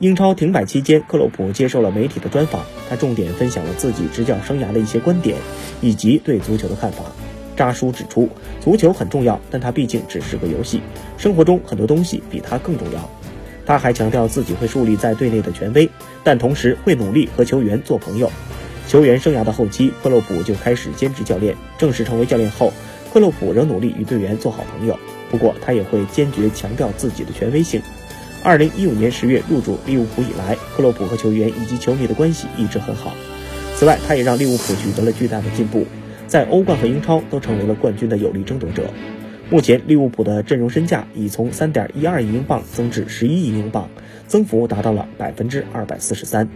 英超停摆期间，克洛普接受了媒体的专访，他重点分享了自己执教生涯的一些观点以及对足球的看法。扎叔指出，足球很重要，但它毕竟只是个游戏，生活中很多东西比它更重要。他还强调自己会树立在队内的权威，但同时会努力和球员做朋友。球员生涯的后期，克洛普就开始兼职教练。正式成为教练后，克洛普仍努力与队员做好朋友，不过他也会坚决强调自己的权威性。二零一五年十月入主利物浦以来，克洛普和球员以及球迷的关系一直很好。此外，他也让利物浦取得了巨大的进步，在欧冠和英超都成为了冠军的有力争夺者。目前，利物浦的阵容身价已从三点一二亿英镑增至十一亿英镑，增幅达到了百分之二百四十三。